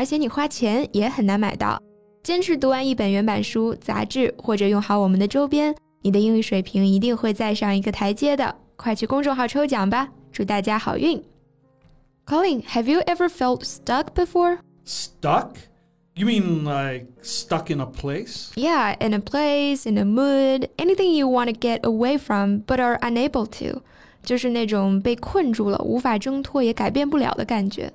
而且你花钱也很难买到。坚持读完一本原版书、杂志，或者用好我们的周边，你的英语水平一定会再上一个台阶的。快去公众号抽奖吧，祝大家好运！Colin, have you ever felt stuck before? Stuck? You mean like stuck in a place? Yeah, in a place, in a mood, anything you want to get away from but are unable to，就是那种被困住了，无法挣脱也改变不了的感觉。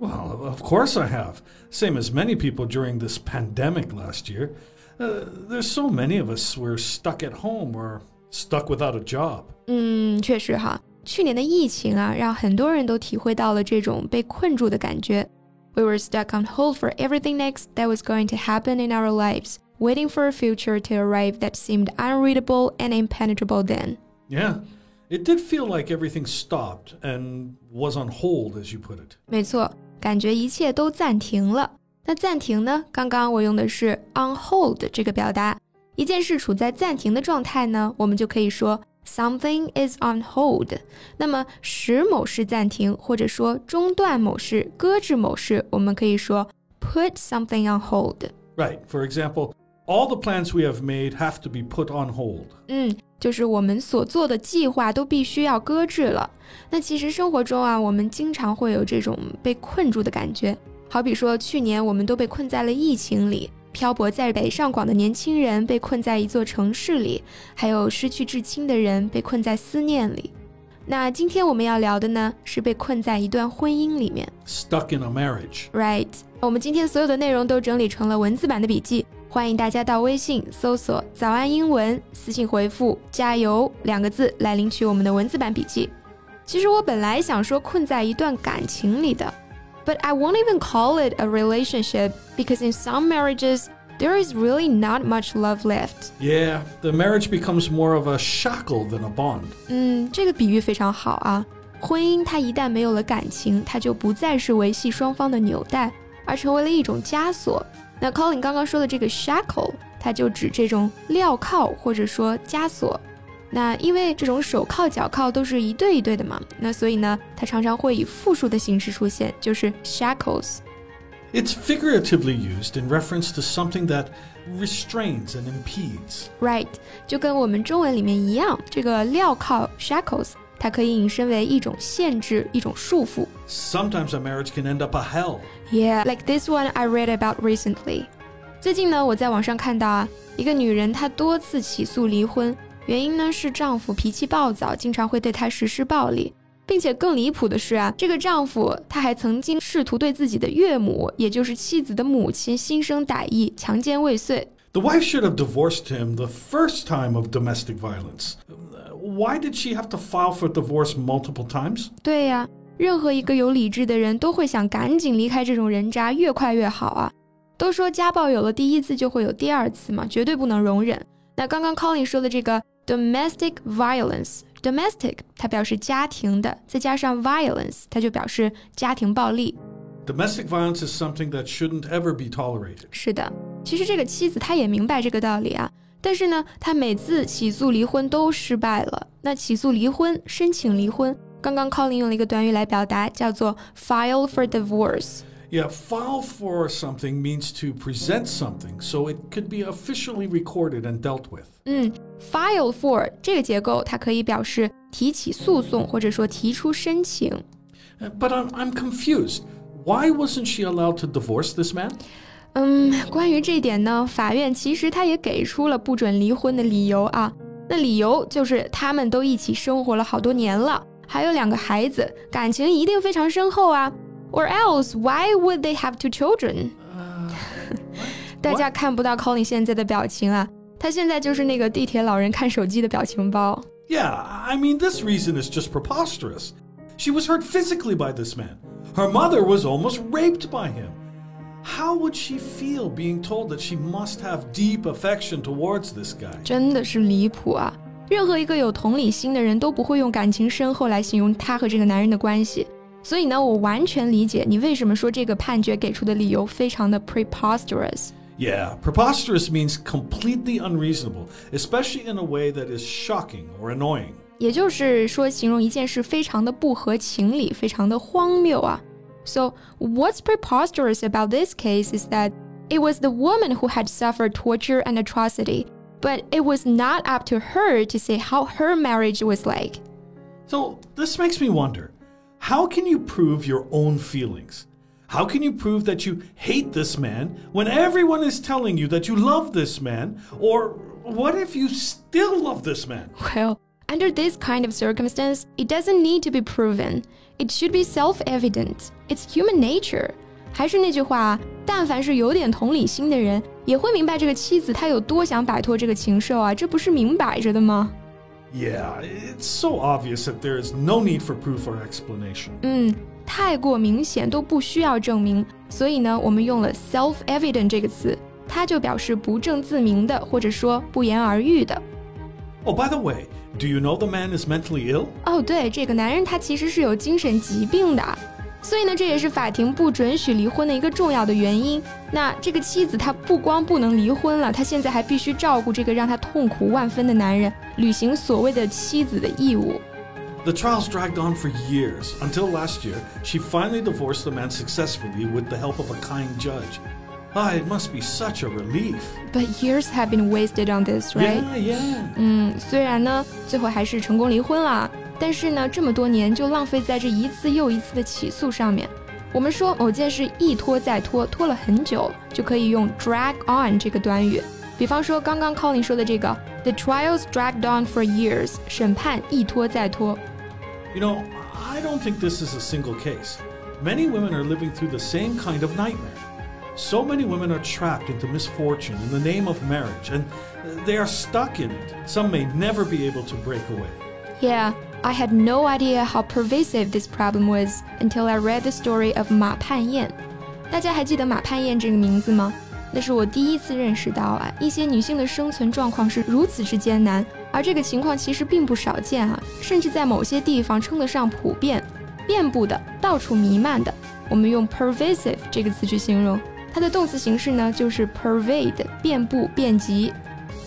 Well, of course I have. Same as many people during this pandemic last year. Uh, there's so many of us were stuck at home or stuck without a job. 嗯，确实哈，去年的疫情啊，让很多人都体会到了这种被困住的感觉。We were stuck on hold for everything next that was going to happen in our lives, waiting for a future to arrive that seemed unreadable and impenetrable then. Yeah, it did feel like everything stopped and was on hold, as you put it. 没错， 感觉一切都暂停了。那暂停呢？刚刚我用的是 on hold 这个表达。一件事处在暂停的状态呢，我们就可以说 something is on hold。那么使某事暂停，或者说中断某事、搁置某事，我们可以说 put something on hold。Right. For example, all the plans we have made have to be put on hold. 嗯，就是我们所做的计划都必须要搁置了。那其实生活中啊，我们经常会有这种被困住的感觉。好比说，去年我们都被困在了疫情里，漂泊在北上广的年轻人被困在一座城市里，还有失去至亲的人被困在思念里。那今天我们要聊的呢，是被困在一段婚姻里面。Stuck in a marriage. Right，我们今天所有的内容都整理成了文字版的笔记，欢迎大家到微信搜索“早安英文”，私信回复“加油”两个字来领取我们的文字版笔记。其实我本来想说困在一段感情里的，but I won't even call it a relationship because in some marriages there is really not much love left。Yeah, the marriage becomes more of a shackle than a bond. 嗯，这个比喻非常好啊。婚姻它一旦没有了感情，它就不再是维系双方的纽带，而成为了一种枷锁。那 Colin 刚刚说的这个 shackle，它就指这种镣铐或者说枷锁。那因为这种手铐、脚铐都是一对一对的嘛，那所以呢，它常常会以复数的形式出现，就是 shackles。 It's figuratively used in reference to something that restrains and impedes. Right，就跟我们中文里面一样，这个镣铐 shackles，它可以引申为一种限制、一种束缚。 Sometimes a marriage can end up a hell. Yeah, like this one I read about recently. 最近呢，我在网上看到啊，一个女人她多次起诉离婚，原因呢是丈夫脾气暴躁，经常会对她实施暴力，并且更离谱的是啊，这个丈夫他还曾经试图对自己的岳母，也就是妻子的母亲心生歹意，强奸未遂。 The wife should have divorced him the first time of domestic violence. Uh, Why did she have to file for divorce multiple times? 对呀、 任何一个有理智的人都会想赶紧离开这种人渣，越快越好啊！都说家暴有了第一次就会有第二次嘛，绝对不能容忍。那刚刚 Colin 说的这个 domestic violence，domestic 它表示家庭的，再加上 violence 它就表示家庭暴力。Domestic violence is something that shouldn't ever be tolerated. 是的，其实这个妻子她也明白这个道理啊，但是呢，她每次起诉离婚都失败了。那起诉离婚、申请离婚，刚刚 Colin 用了一个短语来表达，叫做 file for divorce。 Yeah, file for something means to present something so it could be officially recorded and dealt with. 嗯，file for 这个结构，它可以表示提起诉讼，或者说提出申请。 Uh, But I'm, I'm confused. Why wasn't she allowed to divorce this man? 嗯，关于这一点呢，法院其实他也给出了不准离婚的理由啊。那理由就是他们都一起生活了好多年了， 还有两个孩子，感情一定非常深厚啊。Or else, why would they have two children？大家看不到 Colin 现在的表情啊，他现在就是那个地铁老人看手机的表情包。 Yeah, I mean, this reason is just preposterous. She was hurt physically by this man. Her mother was almost raped by him. how would she feel being told that she must have deep affection towards this guy? 真的是离谱啊！ 任何一个有同理心的人都不会用感情深厚来形容他和这个男人的关系。所以呢，我完全理解你为什么说这个判决给出的理由非常的 preposterous。Yeah, preposterous means completely unreasonable, especially in a way that is shocking or annoying. 也就是说，形容一件事非常的不合情理，非常的荒谬啊。So what's preposterous about this case is that it was the woman who had suffered torture and atrocity, but it was not up to her to say how her marriage was like. So this makes me wonder how can you prove your own feelings? How can you prove that you hate this man when everyone is telling you that you love this man? Or what if you still love this man? Well, under this kind of circumstance, it doesn't need to be proven. It should be self-evident. It's human nature. 还是那句话，但凡是有点同理心的人，也会明白这个妻子她有多想摆脱这个禽兽啊，这不是明摆着的吗？yeah, it's so obvious that there is no need for proof or explanation. 嗯，太过明显都不需要证明，所以呢，我们用了 self-evident 这个词，它就表示不证自明的，或者说不言而喻的。Oh, by the way, do you know the man is mentally ill? 哦，对，这个男人他其实是有精神疾病的。 所以呢，这也是法庭不准许离婚的一个重要的原因。那这个妻子她不光不能离婚了，她现在还必须照顾这个让她痛苦万分的男人，履行所谓的妻子的义务。The trials dragged on for years until last year she finally divorced the man successfully with the help of a kind judge. Ah, it must be such a relief. But years have been wasted on this, right? Yeah, yeah. 嗯，虽然呢，最后还是成功离婚了。但是呢，这么多年就浪费在这一次又一次的起诉上面。我们说某件事一拖再拖，拖了很久，就可以用 drag on 这个短语。比方说刚刚 Colin 说的这个，the trials dragged on for years，审判一拖再拖。You know, I don't think this is a single case. Many women are living through the same kind of nightmare. So many women are trapped into misfortune in the name of marriage, and they are stuck in it. Some may never be able to break away. Yeah. I had no idea how pervasive this problem was until I read the story of 马盼燕。大家还记得马盼燕这个名字吗？那是我第一次认识到啊，一些女性的生存状况是如此之艰难，而这个情况其实并不少见啊，甚至在某些地方称得上普遍、遍布的、到处弥漫的。我们用 pervasive 这个词去形容，它的动词形式呢就是 pervade，遍布、遍及。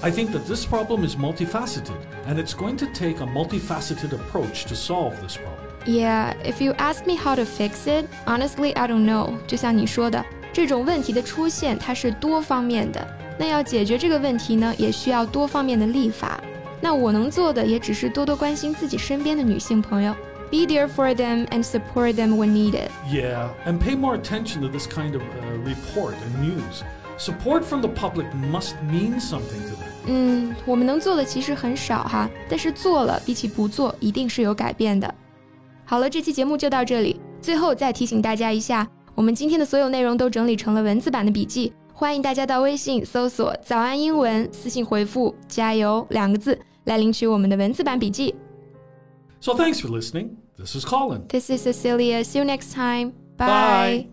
I think that this problem is multifaceted, and it's going to take a multifaceted approach to solve this problem. Yeah, if you ask me how to fix it, honestly, I don't know. 就像你说的，这种问题的出现它是多方面的，那要解决这个问题呢，也需要多方面的立法。那我能做的也只是多多关心自己身边的女性朋友。Be there for them and support them when needed. Yeah, and pay more attention to this kind of uh, report and news. Support from the public must mean something to them. 嗯，我们能做的其实很少哈，但是做了比起不做，一定是有改变的。好了，这期节目就到这里。最后再提醒大家一下，我们今天的所有内容都整理成了文字版的笔记，欢迎大家到微信搜索“早安英文”，私信回复“加油”两个字来领取我们的文字版笔记。So thanks for listening. This is Colin. This is Cecilia. See you next time. Bye. Bye.